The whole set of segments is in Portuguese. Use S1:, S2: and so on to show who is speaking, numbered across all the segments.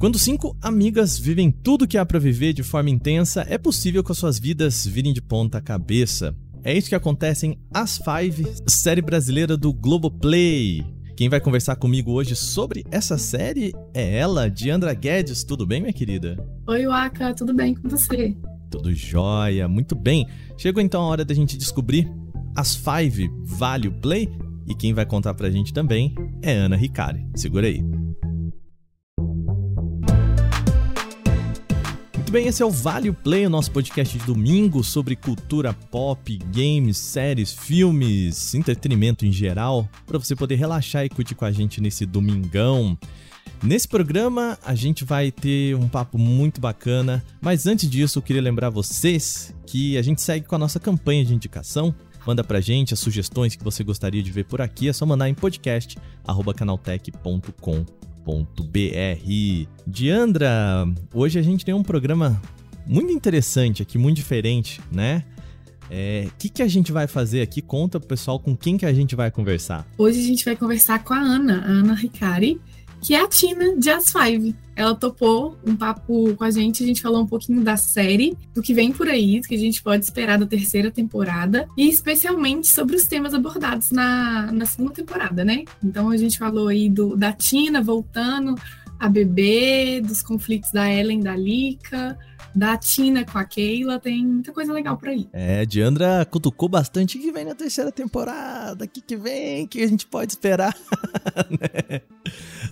S1: Quando cinco amigas vivem tudo que há para viver de forma intensa, é possível que as suas vidas virem de ponta cabeça. É isso que acontece em As Five, série brasileira do Globoplay. Quem vai conversar comigo hoje sobre essa série é ela, Diandra Guedes. Tudo bem, minha querida?
S2: Oi, Waka, tudo bem com você?
S1: Tudo jóia, muito bem. Chegou então a hora da gente descobrir As Five vale o play? E quem vai contar pra gente também é Ana Ricari. Segura aí. Muito bem, esse é o Vale Play, o nosso podcast de domingo sobre cultura pop, games, séries, filmes, entretenimento em geral, para você poder relaxar e curtir com a gente nesse domingão. Nesse programa a gente vai ter um papo muito bacana, mas antes disso eu queria lembrar vocês que a gente segue com a nossa campanha de indicação. Manda pra gente as sugestões que você gostaria de ver por aqui, é só mandar em podcast@canaltech.com www.cultura.br. Diandra, hoje a gente tem um programa muito interessante aqui, muito diferente, né? O é, que, que a gente vai fazer aqui? Conta pro pessoal com quem que a gente vai conversar.
S2: Hoje a gente vai conversar com a Ana, a Ana Ricari, que é a Tina de As Five. Ela topou um papo com a gente, a gente falou um pouquinho da série, do que vem por aí, do que a gente pode esperar da terceira temporada, e especialmente sobre os temas abordados na, na segunda temporada, né? Então a gente falou aí do, da Tina voltando a bebê, dos conflitos da Ellen da Lika, da Tina com a Keila, tem muita coisa legal por aí.
S1: É, Diandra cutucou bastante que vem na terceira temporada, que que vem, que a gente pode esperar, né?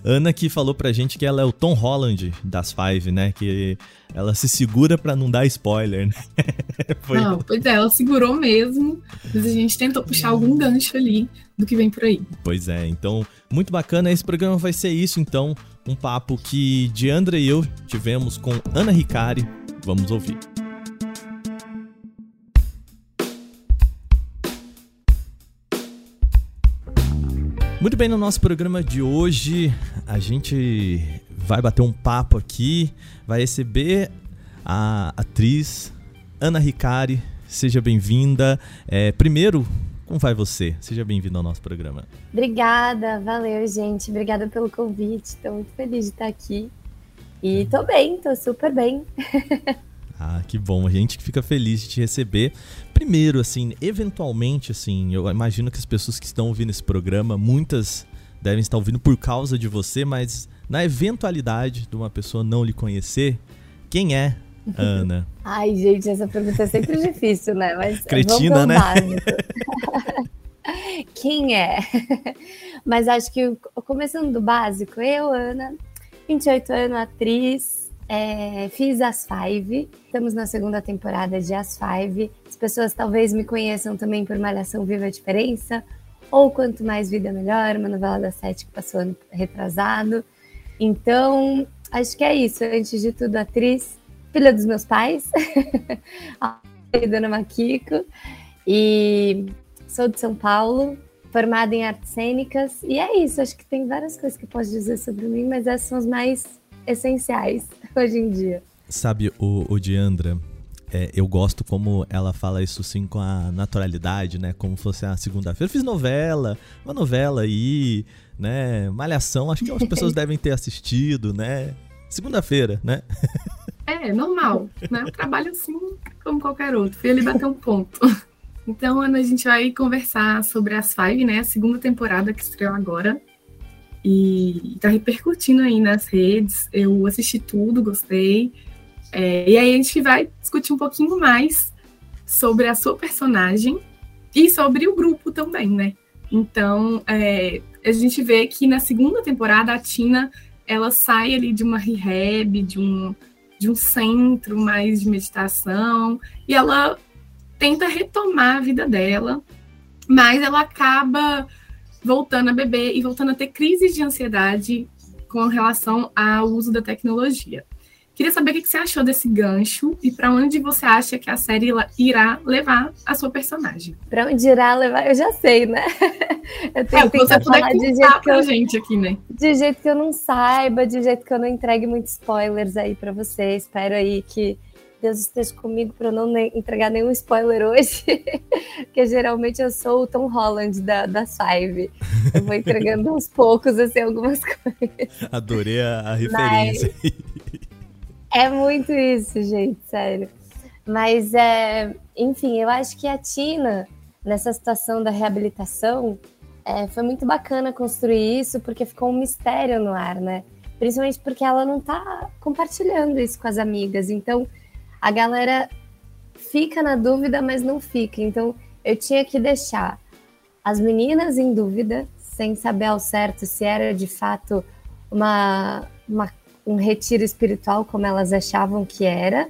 S1: Ana que falou pra gente que ela é o Tom Holland das Five, né? Que ela se segura pra não dar spoiler, né?
S2: Foi... Não, pois é, ela segurou mesmo, mas a gente tentou puxar algum gancho ali do que vem por aí.
S1: Pois é, então, muito bacana. Esse programa vai ser isso, então, um papo que Diandra e eu tivemos com Ana Ricari, Vamos ouvir. Muito bem, no nosso programa de hoje, a gente vai bater um papo aqui, vai receber a atriz Ana Ricari. Seja bem-vinda. É, primeiro, como vai você? Seja bem-vindo ao nosso programa.
S3: Obrigada, valeu, gente. Obrigada pelo convite. Estou muito feliz de estar aqui. E tô bem, tô super bem.
S1: ah, que bom. A gente fica feliz de te receber. Primeiro, assim, eventualmente, assim, eu imagino que as pessoas que estão ouvindo esse programa, muitas devem estar ouvindo por causa de você, mas na eventualidade de uma pessoa não lhe conhecer, quem é Ana?
S3: Ai, gente, essa pergunta é sempre difícil, né? Mas
S1: Cretina, né?
S3: quem é? Mas acho que começando do básico, eu, Ana, 28 anos, atriz, é, fiz As Five, estamos na segunda temporada de As Five. As pessoas talvez me conheçam também por Malhação Viva a Diferença, ou Quanto Mais Vida Melhor, uma novela da Sete que passou ano retrasado. Então, acho que é isso. Antes de tudo, atriz, filha dos meus pais, a Dona Maquico, e sou de São Paulo, formada em artes cênicas. E é isso, acho que tem várias coisas que posso dizer sobre mim, mas essas são as mais essenciais hoje em dia.
S1: Sabe, o, o Diandra, é, eu gosto como ela fala isso assim com a naturalidade, né? Como fosse a segunda-feira. Eu fiz novela, uma novela aí, né? Malhação, acho que as pessoas devem ter assistido, né? Segunda-feira, né?
S2: É, normal, né? Eu trabalho assim como qualquer outro. Fui ali bater um ponto. Então, Ana, a gente vai conversar sobre as Five, né? A segunda temporada que estreou agora. E tá repercutindo aí nas redes. Eu assisti tudo, gostei. É, e aí a gente vai discutir um pouquinho mais sobre a sua personagem e sobre o grupo também, né? Então, é, a gente vê que na segunda temporada a Tina ela sai ali de uma rehab, de um, de um centro mais de meditação, e ela tenta retomar a vida dela, mas ela acaba voltando a beber e voltando a ter crises de ansiedade com relação ao uso da tecnologia. Queria saber o que você achou desse gancho e para onde você acha que a série irá levar a sua personagem.
S3: Para onde irá levar, eu já sei, né?
S2: Eu tenho é, que você puder de jeito que eu, gente aqui, né?
S3: De jeito que eu não saiba, de jeito que eu não entregue muitos spoilers aí para você. Espero aí que Deus esteja comigo para eu não entregar nenhum spoiler hoje, porque geralmente eu sou o Tom Holland da, da Five. Eu vou entregando aos poucos, assim, algumas coisas.
S1: Adorei a, a referência. Mas
S3: é muito isso, gente, sério. Mas, é, enfim, eu acho que a Tina, nessa situação da reabilitação, é, foi muito bacana construir isso, porque ficou um mistério no ar, né? Principalmente porque ela não tá compartilhando isso com as amigas. Então, a galera fica na dúvida, mas não fica. Então, eu tinha que deixar as meninas em dúvida, sem saber ao certo se era de fato uma, uma um retiro espiritual como elas achavam que era,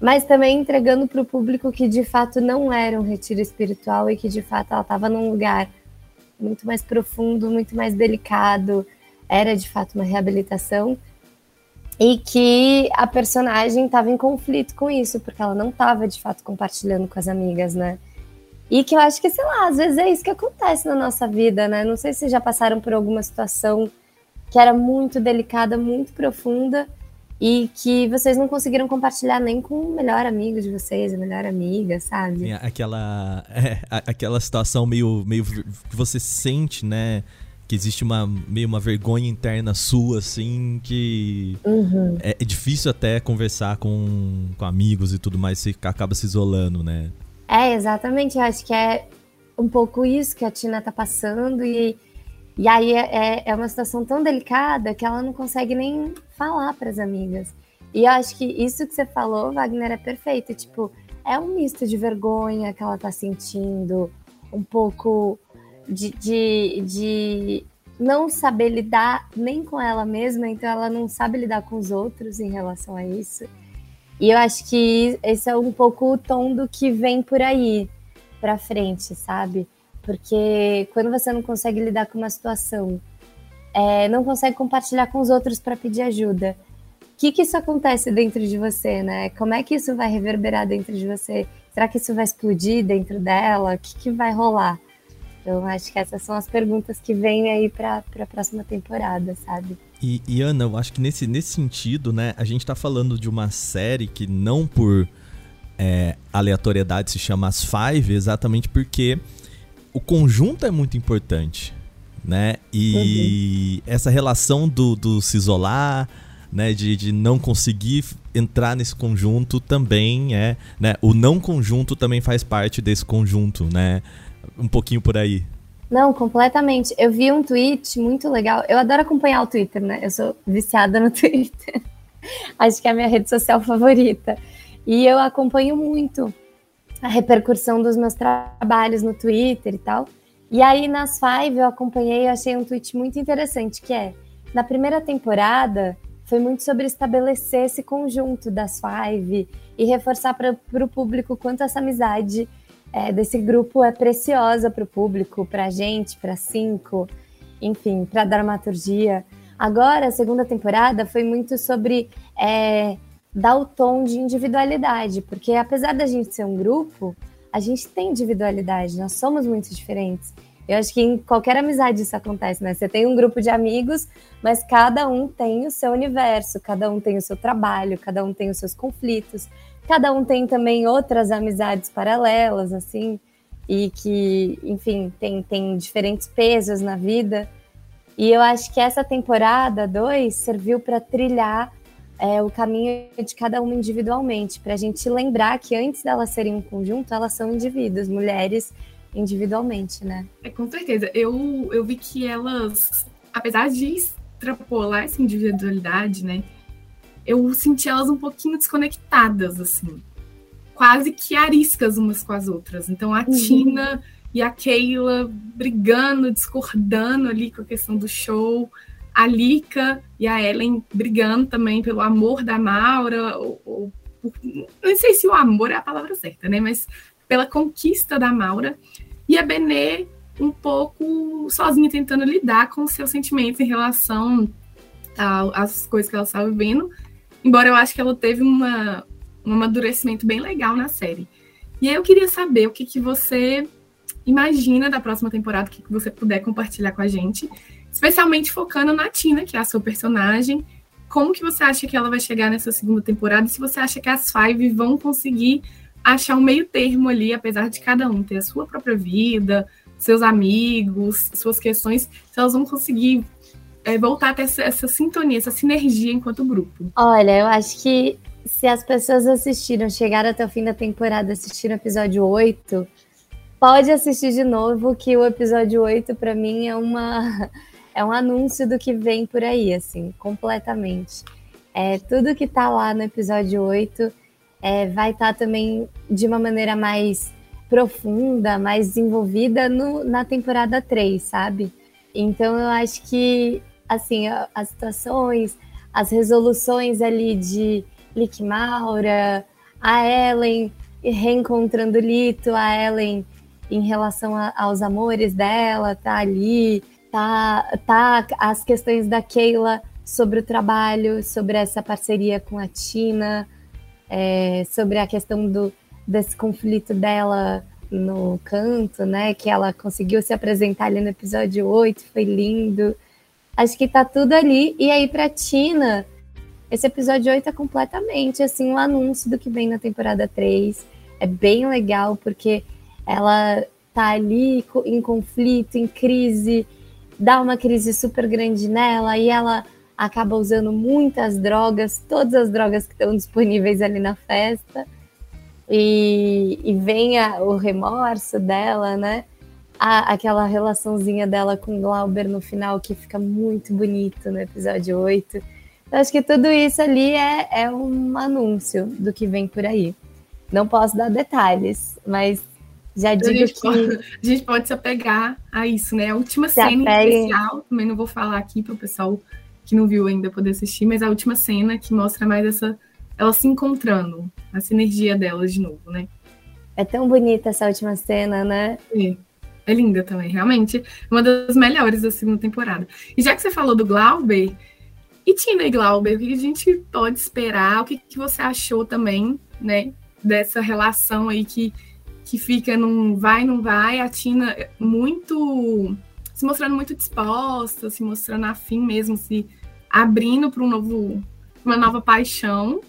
S3: mas também entregando para o público que de fato não era um retiro espiritual e que de fato ela estava num lugar muito mais profundo, muito mais delicado, era de fato uma reabilitação e que a personagem estava em conflito com isso, porque ela não estava de fato compartilhando com as amigas, né? E que eu acho que, sei lá, às vezes é isso que acontece na nossa vida, né? Não sei se já passaram por alguma situação que era muito delicada, muito profunda e que vocês não conseguiram compartilhar nem com o melhor amigo de vocês, a melhor amiga, sabe?
S1: aquela, é, aquela situação meio, meio que você sente, né? Que existe uma meio uma vergonha interna sua, assim, que uhum. é, é, difícil até conversar com, com amigos e tudo mais, você acaba se isolando, né?
S3: É, exatamente. Eu acho que é um pouco isso que a Tina tá passando e e aí é, é, é uma situação tão delicada que ela não consegue nem falar para as amigas. E eu acho que isso que você falou, Wagner, é perfeito. Tipo, é um misto de vergonha que ela tá sentindo, um pouco de, de, de não saber lidar nem com ela mesma, então ela não sabe lidar com os outros em relação a isso. E eu acho que esse é um pouco o tom do que vem por aí pra frente, sabe? Porque quando você não consegue lidar com uma situação, é, não consegue compartilhar com os outros para pedir ajuda, o que, que isso acontece dentro de você, né? Como é que isso vai reverberar dentro de você? Será que isso vai explodir dentro dela? O que, que vai rolar? Então, acho que essas são as perguntas que vêm aí para a próxima temporada, sabe?
S1: E, e, Ana, eu acho que nesse, nesse sentido, né, a gente está falando de uma série que não por é, aleatoriedade se chama As Five, exatamente porque o conjunto é muito importante, né? E uhum. essa relação do, do se isolar, né? De, de não conseguir entrar nesse conjunto também é, né? O não conjunto também faz parte desse conjunto, né? Um pouquinho por aí.
S3: Não, completamente. Eu vi um tweet muito legal. Eu adoro acompanhar o Twitter, né? Eu sou viciada no Twitter. Acho que é a minha rede social favorita. E eu acompanho muito a repercussão dos meus trabalhos no Twitter e tal. E aí nas Five eu acompanhei e achei um tweet muito interessante, que é, na primeira temporada foi muito sobre estabelecer esse conjunto das Five e reforçar para o público quanto essa amizade é, desse grupo é preciosa para o público, para a gente, para cinco, enfim, para a dramaturgia. Agora, a segunda temporada foi muito sobre é, dá o tom de individualidade, porque apesar da gente ser um grupo, a gente tem individualidade, nós somos muito diferentes. Eu acho que em qualquer amizade isso acontece, né? Você tem um grupo de amigos, mas cada um tem o seu universo, cada um tem o seu trabalho, cada um tem os seus conflitos, cada um tem também outras amizades paralelas, assim, e que, enfim, tem, tem diferentes pesos na vida. E eu acho que essa temporada 2 serviu para trilhar é, o caminho de cada uma individualmente, para a gente lembrar que antes delas serem um conjunto, elas são indivíduos, mulheres individualmente, né?
S2: É, com certeza. Eu, eu vi que elas, apesar de extrapolar essa individualidade, né, eu senti elas um pouquinho desconectadas, assim. Quase que ariscas umas com as outras. Então a uhum. Tina e a Keila brigando, discordando ali com a questão do show a Lika e a Ellen brigando também pelo amor da Maura, ou, ou por, não sei se o amor é a palavra certa, né? Mas pela conquista da Maura. E a Benê um pouco sozinha tentando lidar com seus sentimentos em relação às coisas que ela estava vivendo. Embora eu acho que ela teve uma, um amadurecimento bem legal na série. E aí eu queria saber o que, que você imagina da próxima temporada, o que, que você puder compartilhar com a gente especialmente focando na Tina, que é a sua personagem, como que você acha que ela vai chegar nessa segunda temporada? Se você acha que as Five vão conseguir achar um meio termo ali, apesar de cada um ter a sua própria vida, seus amigos, suas questões, se elas vão conseguir é, voltar a ter essa, essa sintonia, essa sinergia enquanto grupo.
S3: Olha, eu acho que se as pessoas assistiram, chegaram até o fim da temporada, assistiram o episódio 8, pode assistir de novo, que o episódio 8, para mim, é uma. É um anúncio do que vem por aí, assim, completamente. É, tudo que tá lá no episódio 8 é, vai estar tá também de uma maneira mais profunda, mais desenvolvida no, na temporada 3, sabe? Então eu acho que assim, as situações, as resoluções ali de Lick Maura, a Ellen reencontrando Lito, a Ellen em relação a, aos amores dela, tá ali, tá, tá as questões da Keila sobre o trabalho, sobre essa parceria com a Tina, é, sobre a questão do, desse conflito dela no canto, né? Que ela conseguiu se apresentar ali no episódio 8, foi lindo. Acho que tá tudo ali. E aí, pra Tina, esse episódio 8 é completamente assim um anúncio do que vem na temporada 3. É bem legal, porque ela tá ali em conflito, em crise, dá uma crise super grande nela e ela acaba usando muitas drogas, todas as drogas que estão disponíveis ali na festa. E, e vem a, o remorso dela, né? A, aquela relaçãozinha dela com Glauber no final que fica muito bonito no episódio 8. Eu acho que tudo isso ali é, é um anúncio do que vem por aí. Não posso dar detalhes, mas já digo a gente que.
S2: Pode, a gente pode se apegar a isso, né? A última cena apegue... especial, também não vou falar aqui para o pessoal que não viu ainda poder assistir, mas a última cena que mostra mais essa. Ela se encontrando, a sinergia delas de novo, né?
S3: É tão bonita essa última cena, né?
S2: É. É linda também, realmente. Uma das melhores da segunda temporada. E já que você falou do Glauber, e Tina e Glauber, o que a gente pode esperar? O que, que você achou também, né? Dessa relação aí que que fica num vai, não vai, a Tina muito se mostrando muito disposta, se mostrando afim mesmo, se abrindo para um novo, uma nova paixão,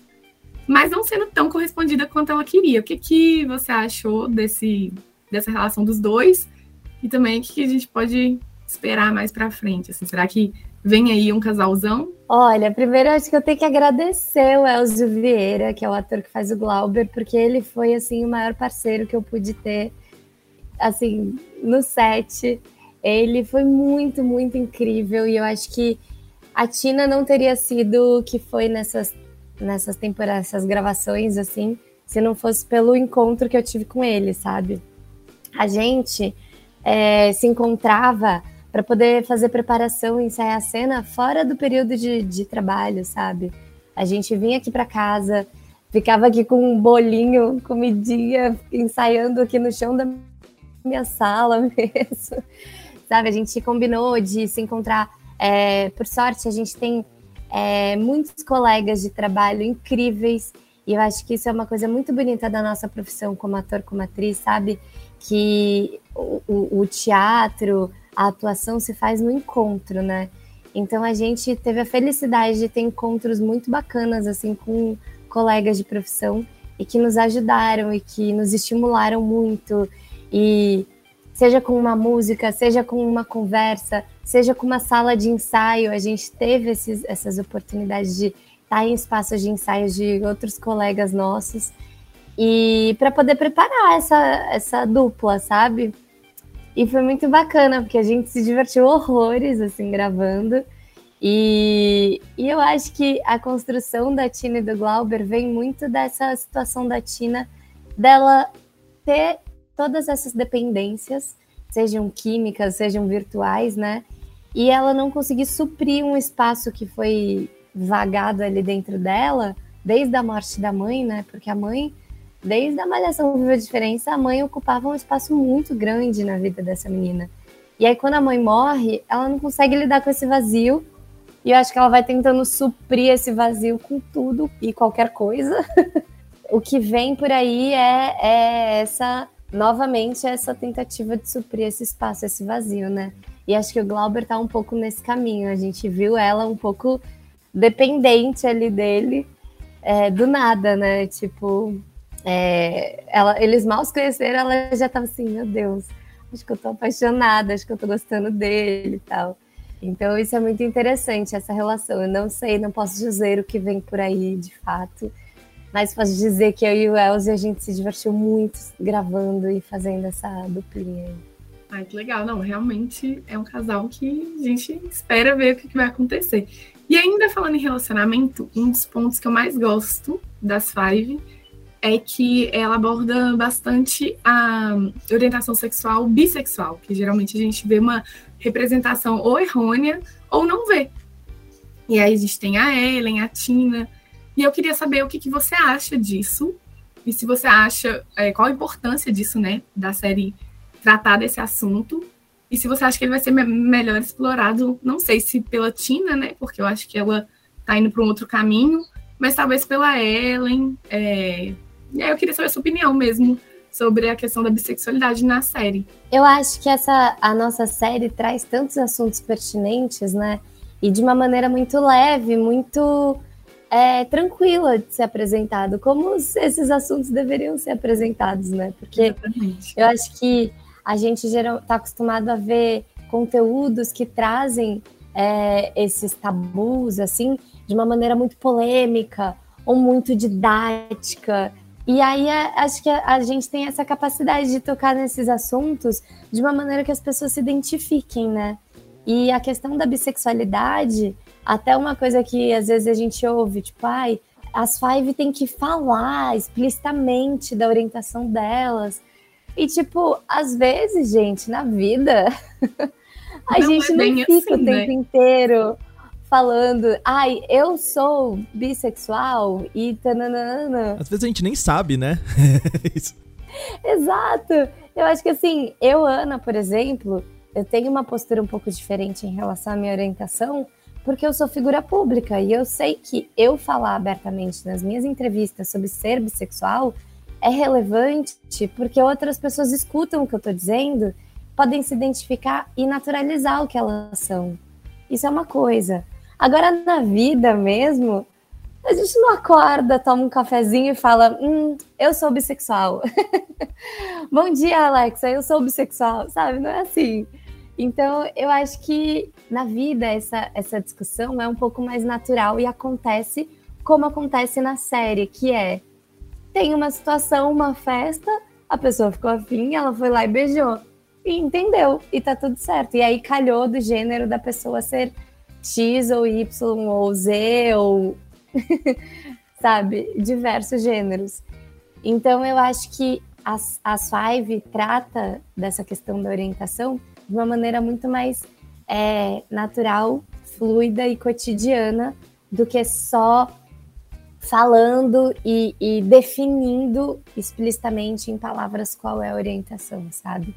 S2: mas não sendo tão correspondida quanto ela queria. O que, que você achou desse, dessa relação dos dois? E também o que, que a gente pode esperar mais para frente? Assim, será que vem aí um casalzão?
S3: Olha, primeiro acho que eu tenho que agradecer o Elzio Vieira, que é o ator que faz o Glauber, porque ele foi assim o maior parceiro que eu pude ter assim no set. Ele foi muito, muito incrível e eu acho que a Tina não teria sido o que foi nessas nessas temporadas, essas gravações assim, se não fosse pelo encontro que eu tive com ele, sabe? A gente é, se encontrava para poder fazer preparação e ensaiar a cena fora do período de, de trabalho, sabe? A gente vinha aqui para casa, ficava aqui com um bolinho, comidinha, ensaiando aqui no chão da minha sala mesmo, sabe? A gente combinou de se encontrar. É, por sorte, a gente tem é, muitos colegas de trabalho incríveis e eu acho que isso é uma coisa muito bonita da nossa profissão como ator, como atriz, sabe? Que o, o, o teatro, a atuação se faz no encontro, né? Então a gente teve a felicidade de ter encontros muito bacanas assim com colegas de profissão e que nos ajudaram e que nos estimularam muito e seja com uma música, seja com uma conversa, seja com uma sala de ensaio, a gente teve esses, essas oportunidades de estar em espaços de ensaio de outros colegas nossos e para poder preparar essa, essa dupla, sabe? E foi muito bacana, porque a gente se divertiu horrores, assim, gravando. E, e eu acho que a construção da Tina e do Glauber vem muito dessa situação da Tina, dela ter todas essas dependências, sejam químicas, sejam virtuais, né? E ela não conseguir suprir um espaço que foi vagado ali dentro dela, desde a morte da mãe, né? Porque a mãe desde a Malhação Viva a Diferença, a mãe ocupava um espaço muito grande na vida dessa menina. E aí, quando a mãe morre, ela não consegue lidar com esse vazio. E eu acho que ela vai tentando suprir esse vazio com tudo e qualquer coisa. o que vem por aí é, é essa, novamente, essa tentativa de suprir esse espaço, esse vazio, né? E acho que o Glauber tá um pouco nesse caminho. A gente viu ela um pouco dependente ali dele, é, do nada, né? Tipo, é, ela, eles mal se conheceram, ela já tava assim, meu Deus, acho que eu tô apaixonada, acho que eu tô gostando dele e tal. Então isso é muito interessante, essa relação. Eu não sei, não posso dizer o que vem por aí de fato, mas posso dizer que eu e o Elze a gente se divertiu muito gravando e fazendo essa duplinha aí.
S2: Ai, que legal. Não, realmente é um casal que a gente espera ver o que, vai acontecer. E ainda falando em relacionamento, um dos pontos que eu mais gosto das Five é que ela aborda bastante a orientação sexual bissexual, que geralmente a gente vê uma representação ou errônea ou não vê. E aí a gente tem a Ellen, a Tina. E eu queria saber o que, que você acha disso. E se você acha, é, qual a importância disso, né? Da série tratar desse assunto. E se você acha que ele vai ser me melhor explorado, não sei se pela Tina, né? Porque eu acho que ela tá indo para um outro caminho, mas talvez pela Ellen. É... E aí eu queria saber a sua opinião mesmo sobre a questão da bissexualidade na série.
S3: Eu acho que essa a nossa série traz tantos assuntos pertinentes, né? E de uma maneira muito leve, muito é, tranquila de ser apresentado, como esses assuntos deveriam ser apresentados, né? Porque Exatamente. eu acho que a gente está acostumado a ver conteúdos que trazem é, esses tabus, assim, de uma maneira muito polêmica ou muito didática. E aí é, acho que a, a, gente tem essa capacidade de tocar nesses assuntos de uma maneira que as pessoas se identifiquem, né? E a questão da bissexualidade, até uma coisa que às vezes a gente ouve, tipo, ai, as Five tem que falar explicitamente da orientação delas. E, tipo, às vezes, gente, na vida, a não gente é não fica assim, o tempo né? inteiro falando, ai, eu sou bissexual e tananana.
S1: Às vezes a gente nem sabe, né?
S3: Exato. Eu acho que assim, eu, Ana, por exemplo, eu tenho uma postura um pouco diferente em relação à minha orientação, porque eu sou figura pública e eu sei que eu falar abertamente nas minhas entrevistas sobre ser bissexual é relevante porque outras pessoas escutam o que eu estou dizendo, podem se identificar e naturalizar o que elas são. Isso é uma coisa. Agora, na vida mesmo, a gente não acorda, toma um cafezinho e fala: Hum, eu sou bissexual. Bom dia, Alexa, eu sou bissexual, sabe? Não é assim. Então, eu acho que na vida essa, essa discussão é um pouco mais natural e acontece como acontece na série, que é tem uma situação, uma festa, a pessoa ficou afim, ela foi lá e beijou. E entendeu, e tá tudo certo. E aí calhou do gênero da pessoa ser X ou Y ou Z ou sabe, diversos gêneros. Então eu acho que as, as Five trata dessa questão da orientação de uma maneira muito mais é, natural, fluida e cotidiana do que só falando e, e, definindo explicitamente em palavras qual é a orientação, sabe?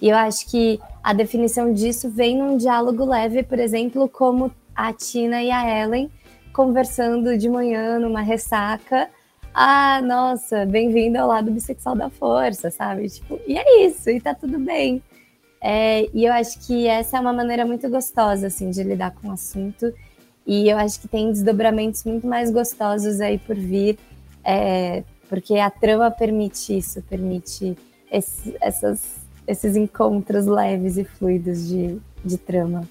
S3: E eu acho que a definição disso vem num diálogo leve, por exemplo, como a Tina e a Ellen conversando de manhã numa ressaca. Ah, nossa, bem-vindo ao lado bissexual da força, sabe? Tipo, e é isso, e tá tudo bem. É, e eu acho que essa é uma maneira muito gostosa, assim, de lidar com o assunto e eu acho que tem desdobramentos muito mais gostosos aí por vir, é, porque a trama permite isso, permite esse, essas, esses encontros leves e fluidos de, de trama.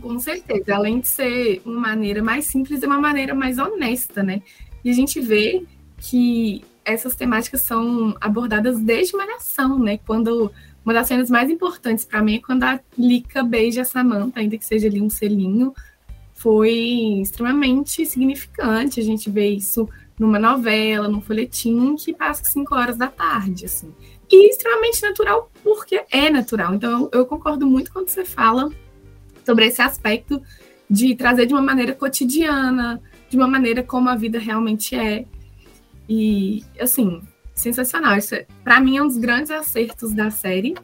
S2: Com certeza, além de ser uma maneira mais simples, é uma maneira mais honesta, né? E a gente vê que essas temáticas são abordadas desde Malhação, né? Quando uma das cenas mais importantes para mim é quando a Lika beija a Samantha, ainda que seja ali um selinho, foi extremamente significante. A gente vê isso numa novela, num folhetim que passa 5 horas da tarde, assim. E extremamente natural, porque é natural. Então, eu concordo muito quando você fala sobre esse aspecto de trazer de uma maneira cotidiana, de uma maneira como a vida realmente é. E, assim, sensacional. Isso, é, para mim, é um dos grandes acertos da série.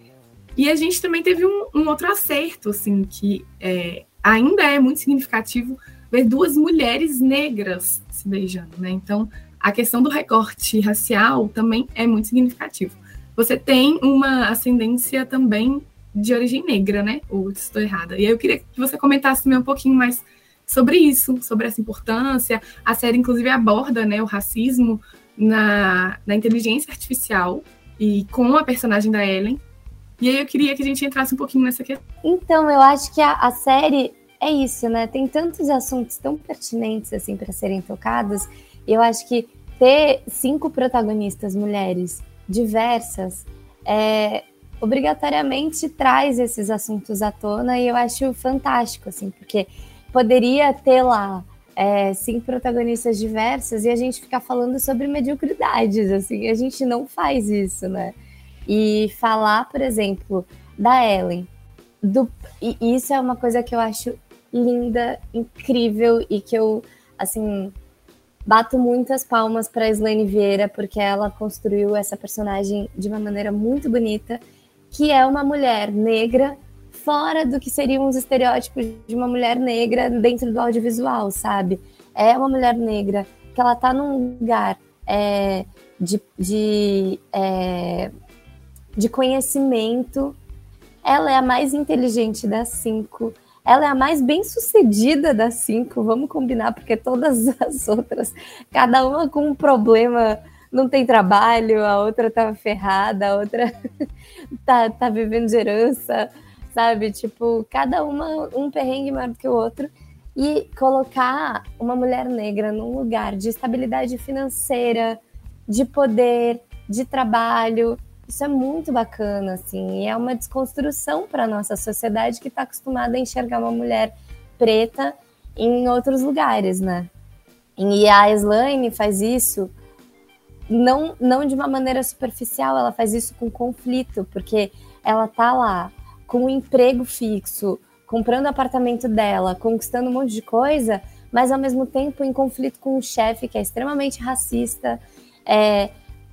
S2: E a gente também teve um, um outro acerto, assim, que é, ainda é muito significativo ver duas mulheres negras se beijando, né? Então, a questão do recorte racial também é muito significativo. Você tem uma ascendência também de origem negra, né? Ou estou errada. E aí eu queria que você comentasse também um pouquinho mais sobre isso, sobre essa importância. A série, inclusive, aborda né, o racismo na, na inteligência artificial e com a personagem da Ellen. E aí eu queria que a gente entrasse um pouquinho nessa questão.
S3: Então, eu acho que a, a série é isso, né? Tem tantos assuntos tão pertinentes assim para serem tocados. Eu acho que ter cinco protagonistas mulheres diversas é, obrigatoriamente traz esses assuntos à tona e eu acho fantástico, assim, porque poderia ter lá é, cinco protagonistas diversas e a gente ficar falando sobre mediocridades, assim, a gente não faz isso, né? E falar, por exemplo, da Ellen, do, e isso é uma coisa que eu acho linda, incrível e que eu, assim, bato muitas palmas para Slane Vieira porque ela construiu essa personagem de uma maneira muito bonita, que é uma mulher negra fora do que seriam os estereótipos de uma mulher negra dentro do audiovisual, sabe? É uma mulher negra que ela tá num lugar é, de, de, é, de conhecimento. Ela é a mais inteligente das cinco. Ela é a mais bem sucedida das cinco, vamos combinar, porque todas as outras, cada uma com um problema, não tem trabalho, a outra tá ferrada, a outra tá, tá vivendo de herança, sabe? Tipo, cada uma um perrengue maior do que o outro. E colocar uma mulher negra num lugar de estabilidade financeira, de poder, de trabalho, isso é muito bacana, assim, e é uma desconstrução para a nossa sociedade que está acostumada a enxergar uma mulher preta em outros lugares, né? E a Slane faz isso não, não de uma maneira superficial, ela faz isso com conflito, porque ela tá lá com um emprego fixo, comprando apartamento dela, conquistando um monte de coisa, mas ao mesmo tempo em conflito com um chefe que é extremamente racista, é,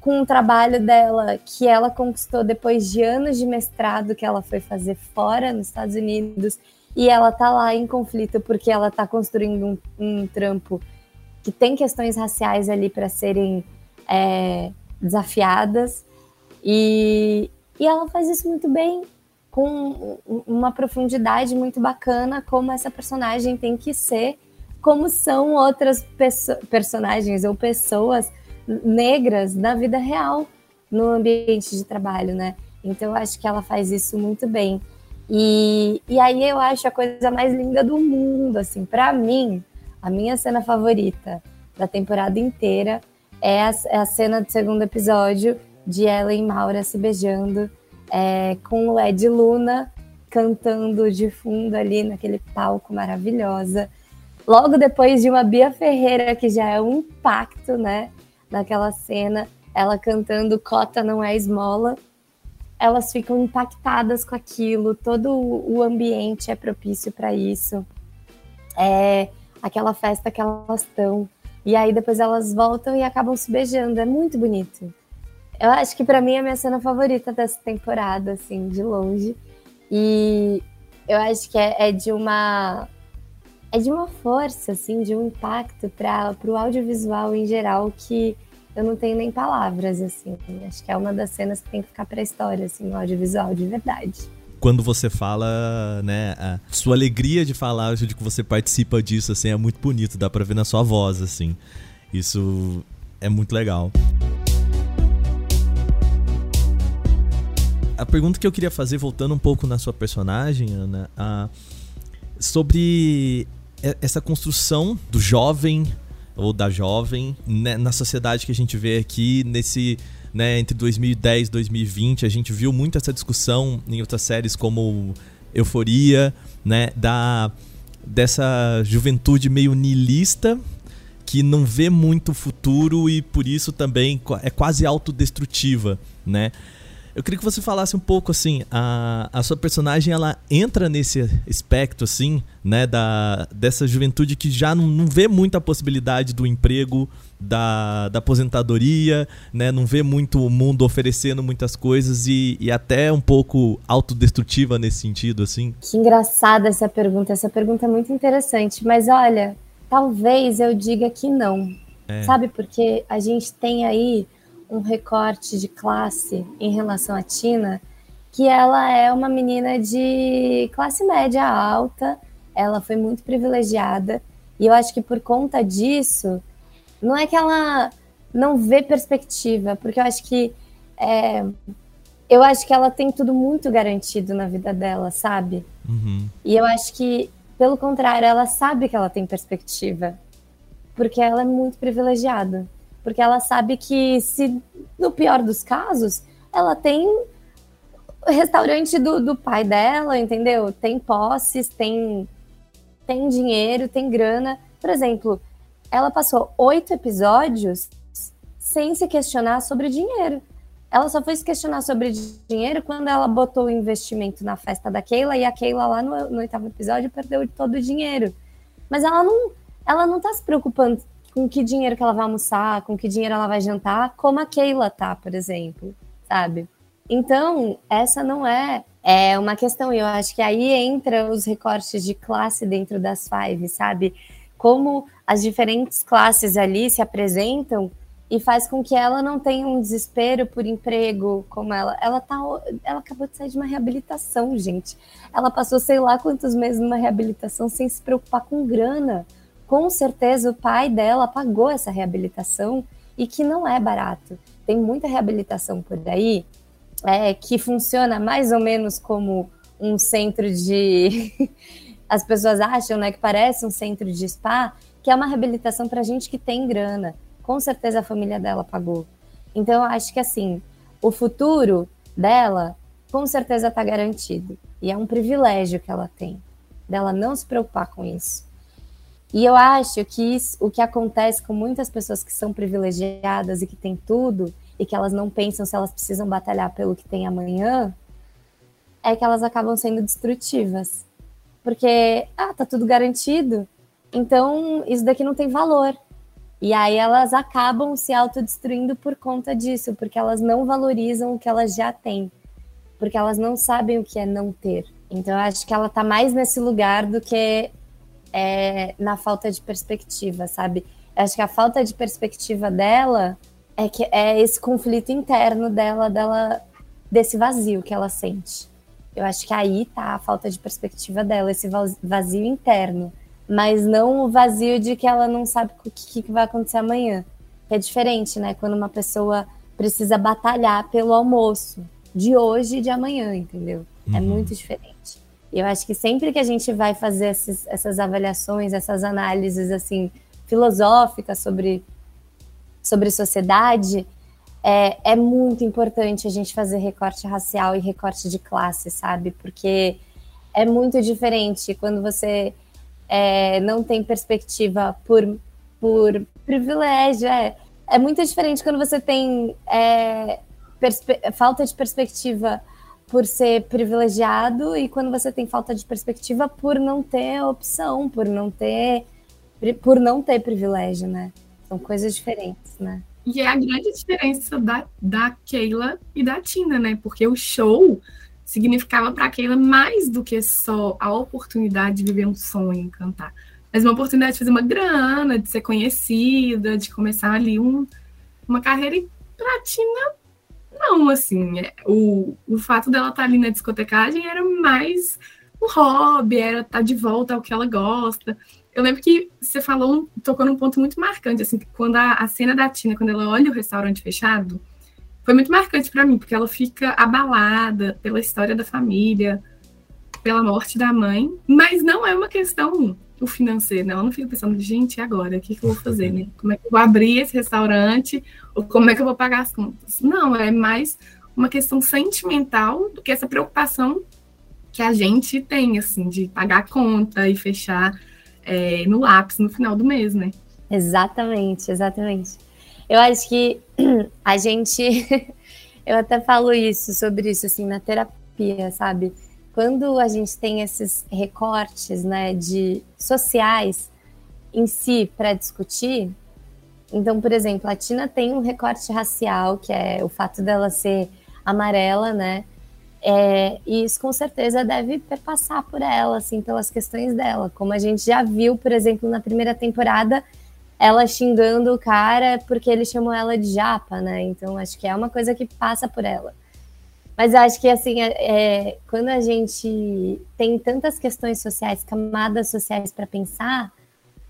S3: com o trabalho dela que ela conquistou depois de anos de mestrado que ela foi fazer fora nos Estados Unidos e ela tá lá em conflito porque ela tá construindo um, um trampo que tem questões raciais ali para serem é, desafiadas. E, e ela faz isso muito bem com uma profundidade muito bacana como essa personagem tem que ser como são outras perso personagens ou pessoas negras na vida real, no ambiente de trabalho, né? Então eu acho que ela faz isso muito bem. E, e aí eu acho a coisa mais linda do mundo, assim, para mim, a minha cena favorita da temporada inteira é a, é a, cena do segundo episódio de Ellen e Maura se beijando, é, com o Ed Luna cantando de fundo ali naquele palco maravilhosa. Logo depois de uma Bia Ferreira, que já é um impacto, né? Naquela cena, ela cantando Cota não é esmola. Elas ficam impactadas com aquilo, todo o ambiente é propício para isso. É aquela festa que elas estão. E aí depois elas voltam e acabam se beijando. É muito bonito. Eu acho que para mim é a minha cena favorita dessa temporada, assim, de longe. E eu acho que é, é de uma é de uma força, assim, de um impacto para o audiovisual em geral que eu não tenho nem palavras, assim. Acho que é uma das cenas que tem que ficar para a história, assim, no audiovisual, de verdade.
S1: Quando você fala, né, a sua alegria de falar, de que você participa disso, assim, é muito bonito, dá para ver na sua voz, assim. Isso é muito legal. A pergunta que eu queria fazer, voltando um pouco na sua personagem, Ana, a, sobre essa construção do jovem ou da jovem né, na sociedade que a gente vê aqui nesse né, entre 2010 e 2020 a gente viu muito essa discussão em outras séries como Euforia né da dessa juventude meio niilista que não vê muito futuro e por isso também é quase autodestrutiva né eu queria que você falasse um pouco assim, a, a sua personagem ela entra nesse aspecto assim, né, da dessa juventude que já não, não vê muita possibilidade do emprego, da, da aposentadoria, né, não vê muito o mundo oferecendo muitas coisas e, e até um pouco autodestrutiva nesse sentido assim.
S3: Que engraçada essa pergunta, essa pergunta é muito interessante, mas olha, talvez eu diga que não. É. Sabe porque a gente tem aí um recorte de classe em relação à Tina, que ela é uma menina de classe média alta, ela foi muito privilegiada e eu acho que por conta disso, não é que ela não vê perspectiva, porque eu acho que é, eu acho que ela tem tudo muito garantido na vida dela, sabe? Uhum. E eu acho que, pelo contrário, ela sabe que ela tem perspectiva, porque ela é muito privilegiada, porque ela sabe que se no pior dos casos ela tem o restaurante do, do pai dela, entendeu? Tem posses, tem tem dinheiro, tem grana. Por exemplo, ela passou oito episódios sem se questionar sobre dinheiro. Ela só foi se questionar sobre dinheiro quando ela botou o investimento na festa da Keila e a Keila lá no, no oitavo episódio perdeu todo o dinheiro. Mas ela não, ela não tá se preocupando com que dinheiro que ela vai almoçar, com que dinheiro ela vai jantar, como a Keila tá, por exemplo, sabe? Então, essa não é é uma questão, e eu acho que aí entra os recortes de classe dentro das Five, sabe? Como as diferentes classes ali se apresentam e faz com que ela não tenha um desespero por emprego, como ela, ela tá, ela acabou de sair de uma reabilitação, gente. Ela passou sei lá quantos meses numa reabilitação sem se preocupar com grana. Com certeza o pai dela pagou essa reabilitação e que não é barato. Tem muita reabilitação por aí é, que funciona mais ou menos como um centro de. As pessoas acham né, que parece um centro de spa, que é uma reabilitação para gente que tem grana. Com certeza a família dela pagou. Então, eu acho que assim, o futuro dela com certeza está garantido. E é um privilégio que ela tem, dela não se preocupar com isso. E eu acho que isso, o que acontece com muitas pessoas que são privilegiadas e que têm tudo, e que elas não pensam se elas precisam batalhar pelo que tem amanhã, é que elas acabam sendo destrutivas. Porque, ah, tá tudo garantido, então isso daqui não tem valor. E aí elas acabam se autodestruindo por conta disso, porque elas não valorizam o que elas já têm, porque elas não sabem o que é não ter. Então eu acho que ela tá mais nesse lugar do que é, na falta de perspectiva, sabe? Acho que a falta de perspectiva dela é que é esse conflito interno dela, dela desse vazio que ela sente. Eu acho que aí tá a falta de perspectiva dela, esse vazio interno, mas não o vazio de que ela não sabe o que, que vai acontecer amanhã. É diferente, né? Quando uma pessoa precisa batalhar pelo almoço de hoje e de amanhã, entendeu? É uhum. É muito diferente. Eu acho que sempre que a gente vai fazer esses, essas avaliações, essas análises assim filosóficas sobre sobre sociedade, é, é muito importante a gente fazer recorte racial e recorte de classe, sabe? Porque é muito diferente quando você é, não tem perspectiva por, por privilégio. É, é muito diferente quando você tem é, falta de perspectiva por ser privilegiado e quando você tem falta de perspectiva por não ter opção, por não ter por não ter privilégio, né? São coisas diferentes, né?
S2: E é a grande diferença da, da Keila e da Tina, né? Porque o show significava para Keila mais do que só a oportunidade de viver um sonho, cantar. Mas uma oportunidade de fazer uma grana, de ser conhecida, de começar ali um, uma carreira. E pra Tina, não, assim. É, o, o fato dela estar tá ali na discotecagem era mais um hobby, era estar tá de volta ao que ela gosta. Eu lembro que você falou, tocou num ponto muito marcante, assim, quando a, a cena da Tina, quando ela olha o restaurante fechado, foi muito marcante para mim, porque ela fica abalada pela história da família, pela morte da mãe, mas não é uma questão o financeiro, né? Ela não fica pensando, gente, agora? O que, que eu vou fazer, né? Como é que eu vou abrir esse restaurante? Ou como é que eu vou pagar as contas? Não, é mais uma questão sentimental do que essa preocupação que a gente tem, assim, de pagar a conta e fechar é, no lápis no final do mês, né?
S3: Exatamente, exatamente. Eu acho que a gente. eu até falo isso, sobre isso, assim, na terapia, sabe? Quando a gente tem esses recortes, né, de sociais em si para discutir. Então, por exemplo, a Tina tem um recorte racial, que é o fato dela ser amarela, né? É, e isso com certeza deve perpassar por ela, assim, pelas questões dela. Como a gente já viu, por exemplo, na primeira temporada, ela xingando o cara porque ele chamou ela de japa, né? Então acho que é uma coisa que passa por ela. Mas eu acho que, assim, é, é, quando a gente tem tantas questões sociais, camadas sociais para pensar,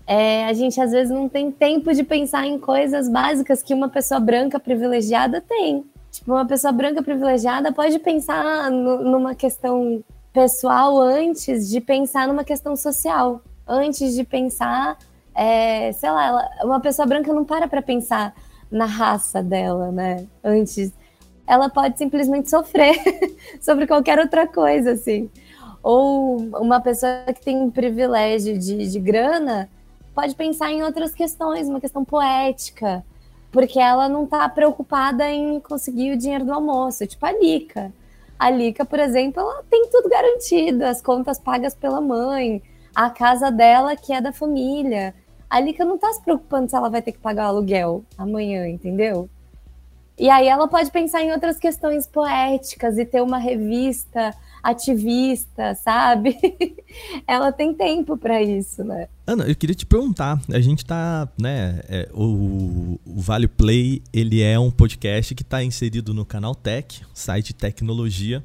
S3: é, a gente às vezes não tem tempo de pensar em coisas básicas que uma pessoa branca privilegiada tem. Tipo, uma pessoa branca privilegiada pode pensar no, numa questão pessoal antes de pensar numa questão social. Antes de pensar, é, sei lá, ela, uma pessoa branca não para para pensar na raça dela, né? Antes ela pode simplesmente sofrer sobre qualquer outra coisa, assim. Ou uma pessoa que tem privilégio de, de grana pode pensar em outras questões, uma questão poética, porque ela não está preocupada em conseguir o dinheiro do almoço, tipo a Lica. A Lica, por exemplo, ela tem tudo garantido, as contas pagas pela mãe, a casa dela que é da família. A Lica não está se preocupando se ela vai ter que pagar o aluguel amanhã, entendeu? E aí ela pode pensar em outras questões poéticas e ter uma revista ativista, sabe? ela tem tempo para isso, né?
S1: Ana, eu queria te perguntar, a gente tá, né, é, o, o Vale Play, ele é um podcast que está inserido no canal Tech, site tecnologia,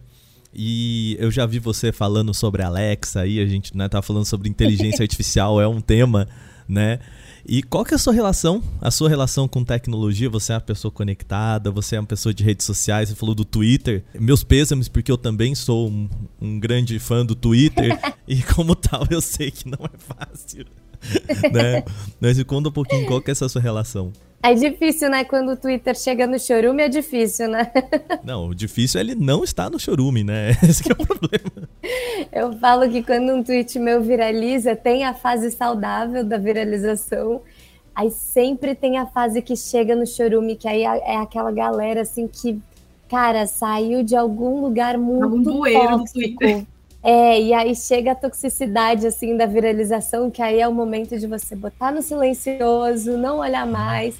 S1: e eu já vi você falando sobre Alexa aí, a gente né, tá falando sobre inteligência artificial, é um tema, né? E qual que é a sua relação? A sua relação com tecnologia? Você é uma pessoa conectada? Você é uma pessoa de redes sociais? Você falou do Twitter. Meus pêsames, porque eu também sou um, um grande fã do Twitter. e como tal, eu sei que não é fácil. né? Mas me conta um pouquinho qual que é essa sua relação.
S3: É difícil, né? Quando o Twitter chega no chorume, é difícil, né?
S1: Não, o difícil é ele não estar no chorume, né? Esse é o problema.
S3: Eu falo que quando um tweet meu viraliza, tem a fase saudável da viralização, aí sempre tem a fase que chega no chorume, que aí é aquela galera, assim, que, cara, saiu de algum lugar muito algum bueiro tóxico. do Twitter. É, e aí chega a toxicidade, assim, da viralização, que aí é o momento de você botar no silencioso, não olhar mais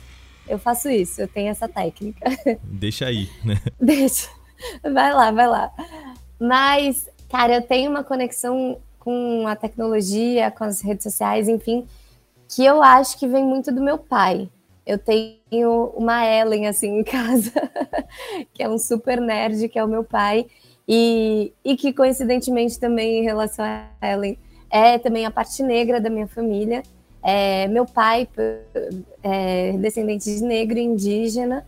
S3: eu faço isso, eu tenho essa técnica.
S1: Deixa aí, né?
S3: Deixa. Vai lá, vai lá. Mas, cara, eu tenho uma conexão com a tecnologia, com as redes sociais, enfim, que eu acho que vem muito do meu pai. Eu tenho uma Ellen, assim, em casa, que é um super nerd, que é o meu pai, e, e que, coincidentemente, também em relação a Ellen, é também a parte negra da minha família. É, meu pai é descendente de negro indígena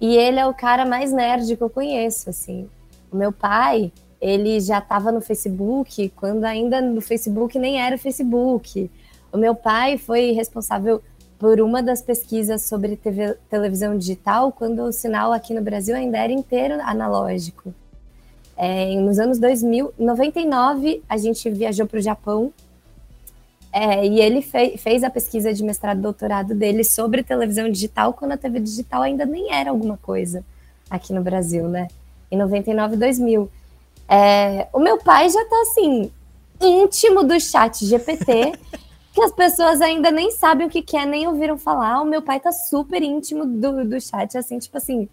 S3: e ele é o cara mais nerd que eu conheço, assim. O meu pai, ele já estava no Facebook quando ainda no Facebook nem era o Facebook. O meu pai foi responsável por uma das pesquisas sobre TV, televisão digital quando o sinal aqui no Brasil ainda era inteiro analógico. É, nos anos 2000, 99, a gente viajou para o Japão é, e ele fe fez a pesquisa de mestrado e doutorado dele sobre televisão digital quando a TV digital ainda nem era alguma coisa aqui no Brasil, né? Em 99 2000. É, o meu pai já tá assim, íntimo do chat GPT, que as pessoas ainda nem sabem o que, que é, nem ouviram falar. O meu pai tá super íntimo do, do chat, assim, tipo assim,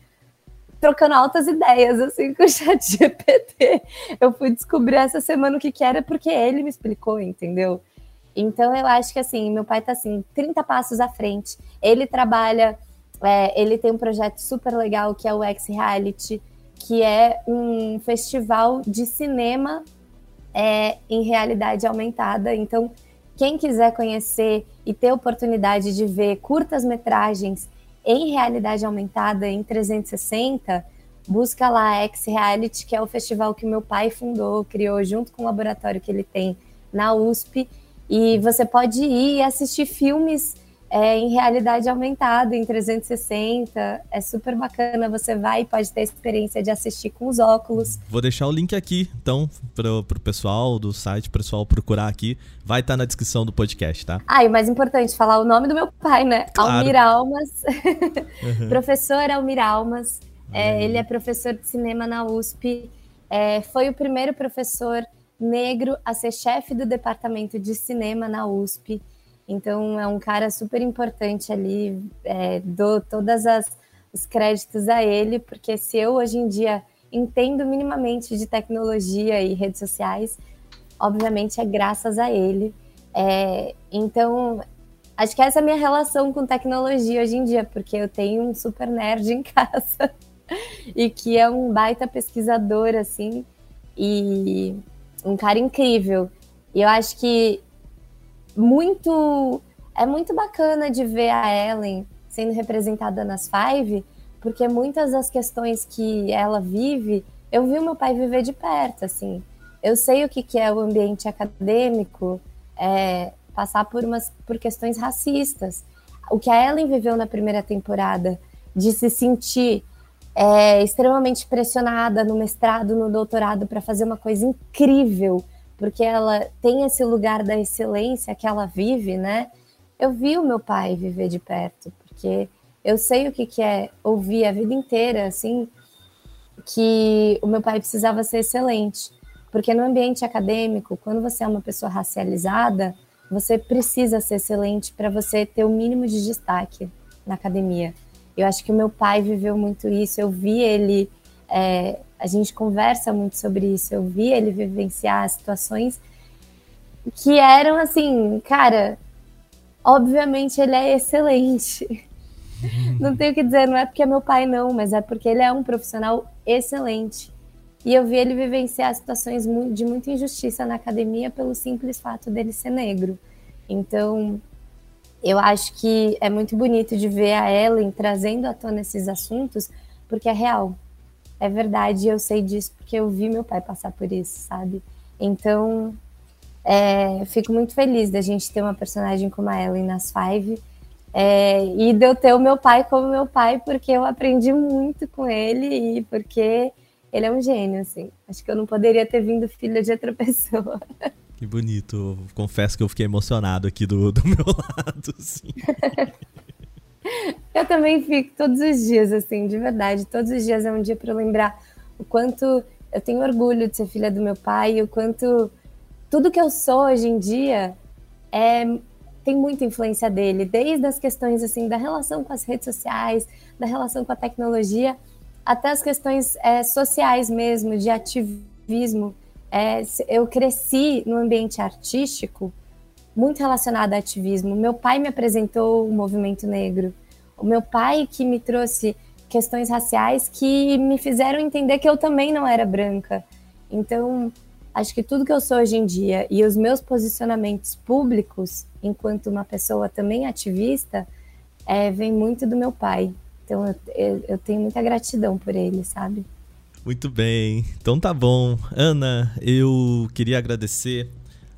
S3: trocando altas ideias, assim, com o chat GPT. Eu fui descobrir essa semana o que, que era porque ele me explicou, entendeu? Então eu acho que assim, meu pai tá assim, 30 passos à frente. Ele trabalha, é, ele tem um projeto super legal que é o X Reality, que é um festival de cinema é, em realidade aumentada. Então, quem quiser conhecer e ter oportunidade de ver curtas-metragens em realidade aumentada em 360, busca lá X Reality, que é o festival que meu pai fundou, criou junto com o laboratório que ele tem na USP e você pode ir e assistir filmes é, em realidade aumentada, em 360. É super bacana. Você vai e pode ter a experiência de assistir com os óculos.
S1: Vou deixar o link aqui, então, pro, pro pessoal do site, pro pessoal procurar aqui. Vai estar tá na descrição do podcast, tá?
S3: Ah, e o mais importante, falar o nome do meu pai, né? Claro. Almir Almas. Uhum. professor Almir Almas. É, ele é professor de cinema na USP. É, foi o primeiro professor negro a ser chefe do departamento de cinema na USP. Então é um cara super importante ali, é, dou todas as os créditos a ele, porque se eu hoje em dia entendo minimamente de tecnologia e redes sociais, obviamente é graças a ele. É, então acho que essa é a minha relação com tecnologia hoje em dia, porque eu tenho um super nerd em casa. e que é um baita pesquisador, assim, e um cara incrível. E eu acho que muito é muito bacana de ver a Ellen sendo representada nas Five, porque muitas das questões que ela vive, eu vi o meu pai viver de perto, assim. Eu sei o que, que é o ambiente acadêmico, é, passar por, umas, por questões racistas. O que a Ellen viveu na primeira temporada, de se sentir é, extremamente pressionada no mestrado, no doutorado, para fazer uma coisa incrível, porque ela tem esse lugar da excelência que ela vive, né? Eu vi o meu pai viver de perto, porque eu sei o que, que é ouvir a vida inteira, assim, que o meu pai precisava ser excelente. Porque no ambiente acadêmico, quando você é uma pessoa racializada, você precisa ser excelente para você ter o mínimo de destaque na academia. Eu acho que o meu pai viveu muito isso, eu vi ele, é, a gente conversa muito sobre isso, eu vi ele vivenciar situações que eram assim, cara, obviamente ele é excelente. Não tenho o que dizer, não é porque é meu pai, não, mas é porque ele é um profissional excelente. E eu vi ele vivenciar situações de muita injustiça na academia pelo simples fato dele ser negro. Então, eu acho que é muito bonito de ver a Ellen trazendo à tona esses assuntos, porque é real. É verdade, eu sei disso porque eu vi meu pai passar por isso, sabe? Então, é, fico muito feliz da gente ter uma personagem como a Ellen nas Five. É, e de eu ter o meu pai como meu pai, porque eu aprendi muito com ele e porque ele é um gênio, assim. Acho que eu não poderia ter vindo filha de outra pessoa.
S1: Que bonito. Confesso que eu fiquei emocionado aqui do, do meu lado, sim.
S3: eu também fico todos os dias, assim, de verdade. Todos os dias é um dia para lembrar o quanto eu tenho orgulho de ser filha do meu pai o quanto tudo que eu sou hoje em dia é, tem muita influência dele, desde as questões assim da relação com as redes sociais, da relação com a tecnologia, até as questões é, sociais mesmo, de ativismo é, eu cresci no ambiente artístico muito relacionado a ativismo. Meu pai me apresentou o movimento negro. O meu pai que me trouxe questões raciais que me fizeram entender que eu também não era branca. Então, acho que tudo que eu sou hoje em dia e os meus posicionamentos públicos, enquanto uma pessoa também ativista, é, vem muito do meu pai. Então, eu, eu, eu tenho muita gratidão por ele, sabe?
S1: Muito bem. Então tá bom. Ana, eu queria agradecer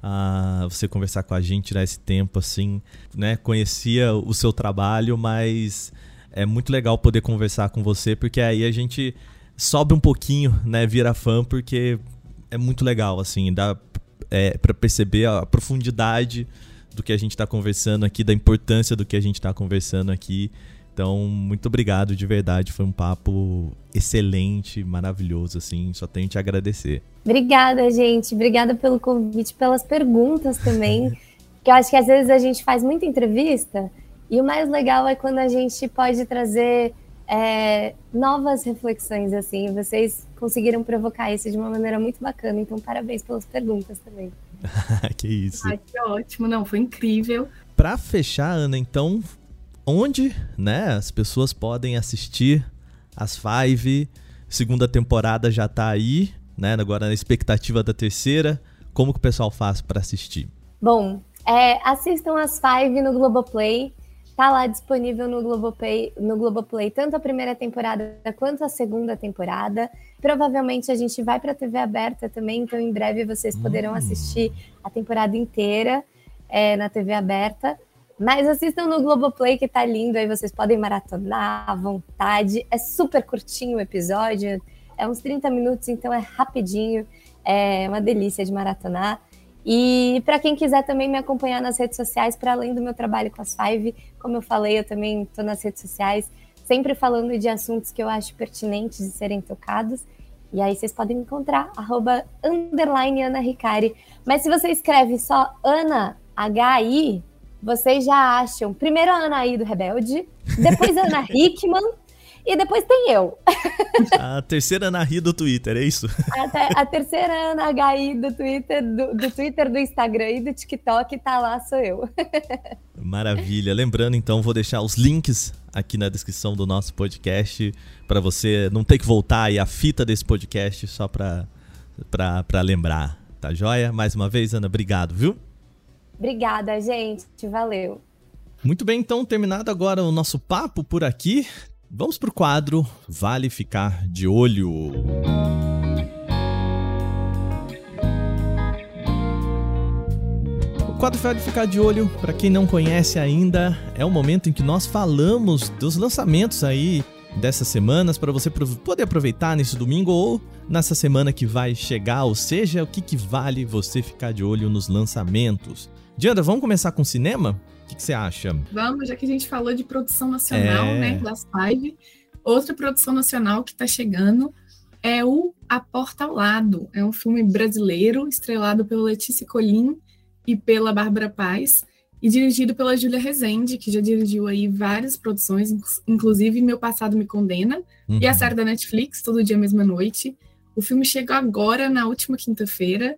S1: a você conversar com a gente, tirar esse tempo assim, né? Conhecia o seu trabalho, mas é muito legal poder conversar com você, porque aí a gente sobe um pouquinho, né? Vira fã, porque é muito legal, assim, dá é, para perceber a profundidade do que a gente está conversando aqui, da importância do que a gente está conversando aqui. Então, muito obrigado de verdade. Foi um papo excelente, maravilhoso, assim. Só tenho te agradecer.
S3: Obrigada, gente. Obrigada pelo convite, pelas perguntas também. que eu acho que às vezes a gente faz muita entrevista e o mais legal é quando a gente pode trazer é, novas reflexões, assim. Vocês conseguiram provocar isso de uma maneira muito bacana. Então, parabéns pelas perguntas também.
S1: que isso.
S2: Ai, que ótimo. Não, foi incrível.
S1: Para fechar, Ana, então, onde né, as pessoas podem assistir as Five. Segunda temporada já tá aí, né? Agora na expectativa da terceira. Como que o pessoal faz para assistir?
S3: Bom, é, assistam as Five no Globoplay. Tá lá disponível no Globoplay, no Globoplay tanto a primeira temporada quanto a segunda temporada. Provavelmente a gente vai para a TV aberta também, então em breve vocês poderão hum. assistir a temporada inteira é, na TV aberta. Mas assistam no Globoplay que tá lindo, aí vocês podem maratonar à vontade. É super curtinho o episódio, é uns 30 minutos, então é rapidinho, é uma delícia de maratonar. E para quem quiser também me acompanhar nas redes sociais, para além do meu trabalho com as Five, como eu falei, eu também estou nas redes sociais, sempre falando de assuntos que eu acho pertinentes de serem tocados. E aí vocês podem me encontrar, arroba, underline Ana Ricari. Mas se você escreve só Ana, H-I, vocês já acham primeiro a Anaí do Rebelde, depois a Ana Hickman e depois tem eu.
S1: A terceira Ana Ri do Twitter, é isso?
S3: A, a terceira Ana HI do Twitter, do, do, Twitter, do Instagram e do TikTok, tá lá, sou eu.
S1: Maravilha. Lembrando, então, vou deixar os links aqui na descrição do nosso podcast para você não ter que voltar aí a fita desse podcast só para para lembrar, tá joia? Mais uma vez, Ana, obrigado, viu?
S3: Obrigada, gente. Valeu.
S1: Muito bem, então, terminado agora o nosso papo por aqui, vamos pro quadro Vale Ficar de Olho. O quadro Vale Ficar de Olho, para quem não conhece ainda, é o momento em que nós falamos dos lançamentos aí dessas semanas para você poder aproveitar nesse domingo ou nessa semana que vai chegar, ou seja, o que, que vale você ficar de olho nos lançamentos. Diandra, vamos começar com cinema? O que, você acha?
S2: Vamos, já que a gente falou de produção nacional, é... né, das Five, outra produção nacional que está chegando é o A Porta ao Lado. É um filme brasileiro, estrelado pela Letícia Colim e pela Bárbara Paz, e dirigido pela Júlia Rezende, que já dirigiu aí várias produções, inclusive Meu Passado Me Condena, uhum. e a série da Netflix, Todo Dia Mesma Noite. O filme chegou agora, na última quinta-feira,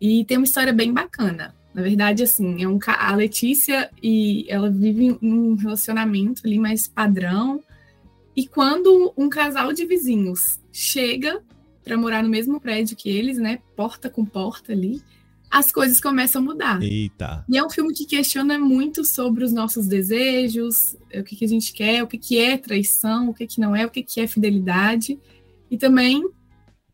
S2: e tem uma história bem bacana. Na verdade, assim, é um, a Letícia e ela vive um relacionamento ali mais padrão. E quando um casal de vizinhos chega para morar no mesmo prédio que eles, né, porta com porta ali, as coisas começam a mudar.
S1: Eita.
S2: E é um filme que questiona muito sobre os nossos desejos, o que, que a gente quer, o que, que é traição, o que, que não é, o que, que é fidelidade. E também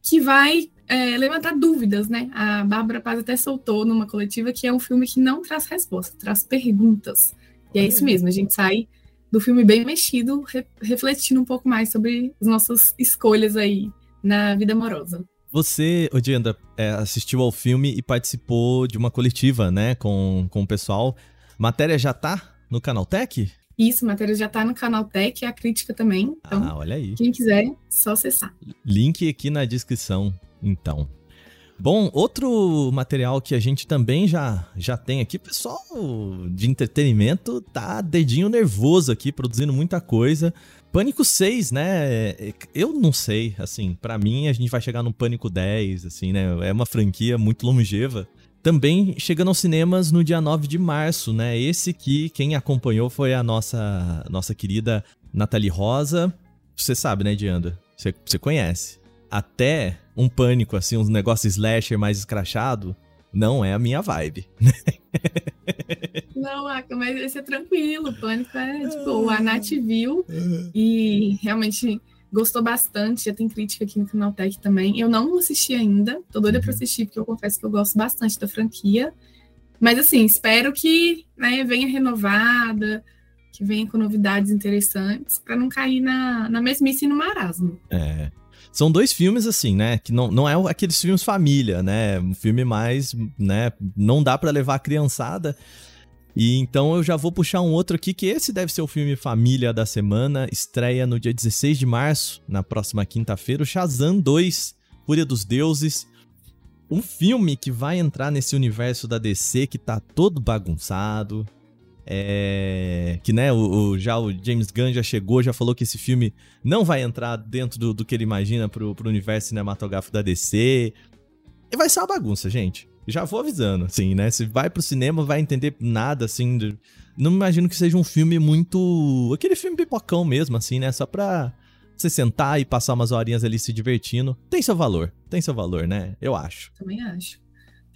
S2: que vai é, levantar dúvidas, né? A Bárbara Paz até soltou numa coletiva que é um filme que não traz resposta, traz perguntas. E é isso mesmo, a gente sai do filme bem mexido, re refletindo um pouco mais sobre as nossas escolhas aí na vida amorosa.
S1: Você, Odienda, é, assistiu ao filme e participou de uma coletiva, né, com, com o pessoal. Matéria já tá no Canaltech?
S2: Isso, matéria já tá no Canaltech, a crítica também. Então,
S1: ah, olha aí.
S2: Quem quiser, só acessar.
S1: Link aqui na descrição então. Bom, outro material que a gente também já, já tem aqui, pessoal de entretenimento tá dedinho nervoso aqui, produzindo muita coisa. Pânico 6, né? Eu não sei, assim, para mim a gente vai chegar no Pânico 10, assim, né? É uma franquia muito longeva. Também chegando aos cinemas no dia 9 de março, né? Esse que quem acompanhou foi a nossa nossa querida Nathalie Rosa. Você sabe, né, Dianda? Você, você conhece. Até um pânico, assim, um negócio slasher mais escrachado, não é a minha vibe.
S2: Não, mas esse é tranquilo. O pânico é, tipo, a Nath viu e realmente gostou bastante. Já tem crítica aqui no Canaltech também. Eu não assisti ainda, tô doida pra uhum. assistir, porque eu confesso que eu gosto bastante da franquia. Mas, assim, espero que né, venha renovada, que venha com novidades interessantes, para não cair na, na mesmice e no marasmo.
S1: É. São dois filmes, assim, né? Que não, não é aqueles filmes família, né? Um filme mais, né? Não dá para levar a criançada. E então eu já vou puxar um outro aqui, que esse deve ser o filme família da semana. Estreia no dia 16 de março, na próxima quinta-feira, o Shazam 2, Fúria dos Deuses. Um filme que vai entrar nesse universo da DC que tá todo bagunçado, é, que né, o, o, já o James Gunn já chegou, já falou que esse filme não vai entrar dentro do, do que ele imagina pro, pro universo cinematográfico da DC. E vai ser uma bagunça, gente. Já vou avisando, assim, né? Se vai pro cinema, vai entender nada, assim. De... Não imagino que seja um filme muito. aquele filme pipocão mesmo, assim, né? Só pra você sentar e passar umas horinhas ali se divertindo. Tem seu valor, tem seu valor, né? Eu acho.
S2: Também acho.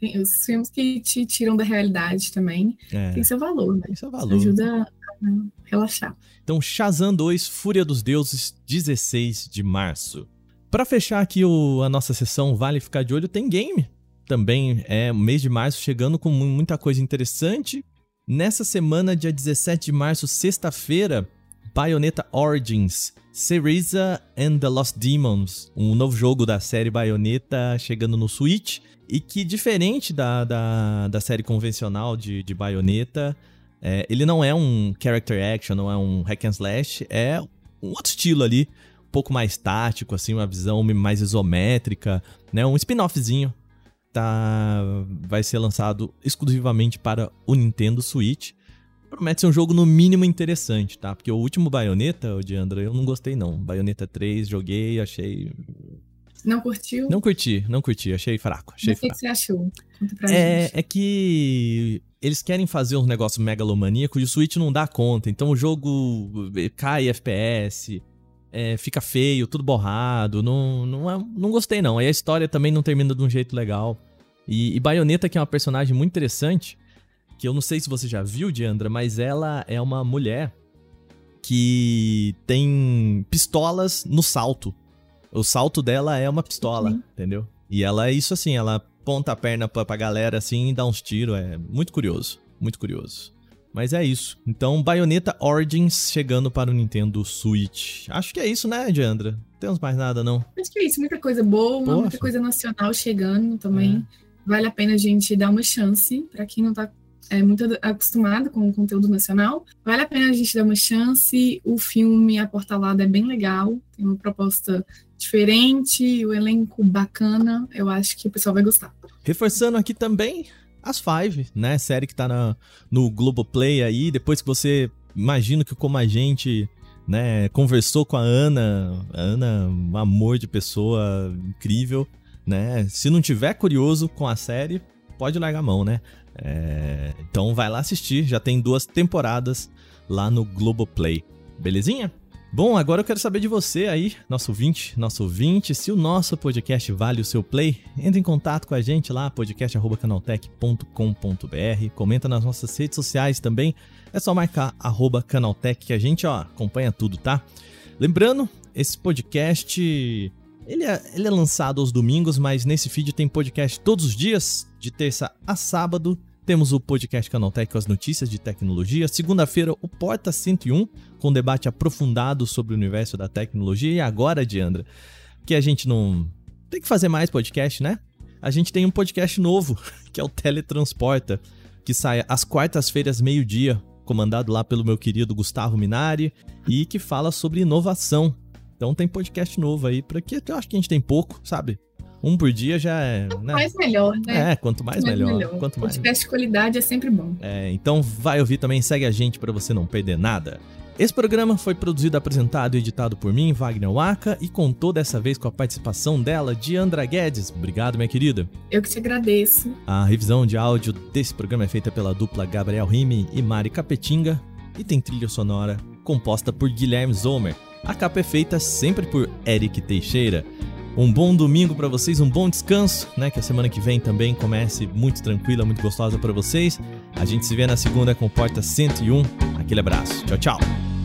S2: Tem os filmes que te tiram da realidade também. É. Tem seu valor, né?
S1: Tem seu valor.
S2: Ajuda a relaxar.
S1: Então, Shazam 2, Fúria dos Deuses, 16 de março. Para fechar aqui o, a nossa sessão Vale Ficar de Olho, tem game. Também é mês de março chegando com muita coisa interessante. Nessa semana, dia 17 de março, sexta-feira, Bayonetta Origins, Cereza and the Lost Demons, um novo jogo da série Bayonetta chegando no Switch. E que, diferente da, da, da série convencional de, de Bayonetta, é, ele não é um character action, não é um hack and slash, é um outro estilo ali, um pouco mais tático, assim, uma visão mais isométrica, né? Um spin-offzinho. Tá, vai ser lançado exclusivamente para o Nintendo Switch. Promete ser um jogo no mínimo interessante, tá? Porque o último Bayonetta, o de Andra, eu não gostei não. Bayonetta 3, joguei, achei
S2: Não curtiu?
S1: Não curti, não curti, achei fraco. Achei
S2: Mas o que, você achou? Conta pra
S1: É,
S2: gente.
S1: é que eles querem fazer uns negócios megalomaníacos e o Switch não dá conta. Então o jogo cai FPS, é, fica feio, tudo borrado. Não, não, é- não gostei, não. Aí a história também não termina de um jeito legal. E, e Bayonetta, que é uma personagem muito interessante, que eu não sei se você já viu, Diandra, mas ela é uma mulher que tem pistolas no salto. O salto dela é uma pistola,
S2: Sim.
S1: entendeu? E ela é isso assim, ela ponta a perna pra, pra galera assim e dá uns tiros. É muito curioso, muito curioso. Mas é isso. Então, Bayonetta Origins chegando para o Nintendo Switch. Acho que é isso, né, Diandra? Não temos mais nada, não.
S2: Acho que é isso, muita coisa boa,
S1: Poxa.
S2: muita coisa nacional chegando também. Vale a pena a gente dar uma chance para quem não tá é, muito acostumado com o conteúdo nacional. Vale a pena a gente dar uma chance. O filme A Portalada é bem legal, tem uma proposta diferente, o elenco bacana. Eu acho que o pessoal vai gostar.
S1: Reforçando aqui também as Five, né? Série que tá na, no Globoplay aí. Depois que você imagina que como a gente, né, conversou com a Ana, Ana, um amor de pessoa incrível, né? Se não tiver curioso com a série, pode largar a mão, né? É, então vai lá assistir, já tem duas temporadas lá no Globoplay. Belezinha? Bom, agora eu quero saber de você aí, nosso ouvinte, nosso ouvinte, se o nosso podcast vale o seu play, entre em contato com a gente lá, podcast.canaltech.com.br, comenta nas nossas redes sociais também, é só marcar arroba canaltech que a gente, ó, acompanha tudo, tá? Lembrando, esse podcast, ele é, ele é lançado aos domingos, mas nesse feed tem podcast todos os dias, de terça a sábado, temos o podcast Canaltech com as notícias de tecnologia. Segunda-feira, o Porta 101, com debate aprofundado sobre o universo da tecnologia. E agora, Diandra, que a gente não tem que fazer mais podcast, né? A gente tem um podcast novo, que é o Teletransporta, que sai às quartas-feiras, meio-dia, comandado lá pelo meu querido Gustavo Minari, e que fala sobre inovação. Então tem podcast novo aí, para que eu acho que a gente tem pouco, sabe? Um por dia já é. Né?
S2: Mais melhor, né?
S1: É, quanto mais, melhor. Quanto mais.
S2: Podcast de qualidade é sempre bom.
S1: É, então vai ouvir também, segue a gente para você não perder nada. Esse programa foi produzido, apresentado e editado por mim, Wagner Waka, e contou dessa vez com a participação dela, Diandra Guedes. Obrigado, minha querida.
S2: Eu que te agradeço.
S1: A revisão de áudio desse programa é feita pela dupla Gabriel Rime e Mari Capetinga e tem trilha sonora composta por Guilherme Zomer. A capa é feita sempre por Eric Teixeira. Um bom domingo para vocês, um bom descanso, né? Que a semana que vem também comece muito tranquila, muito gostosa para vocês. A gente se vê na segunda com Porta 101. Aquele abraço. Tchau, tchau.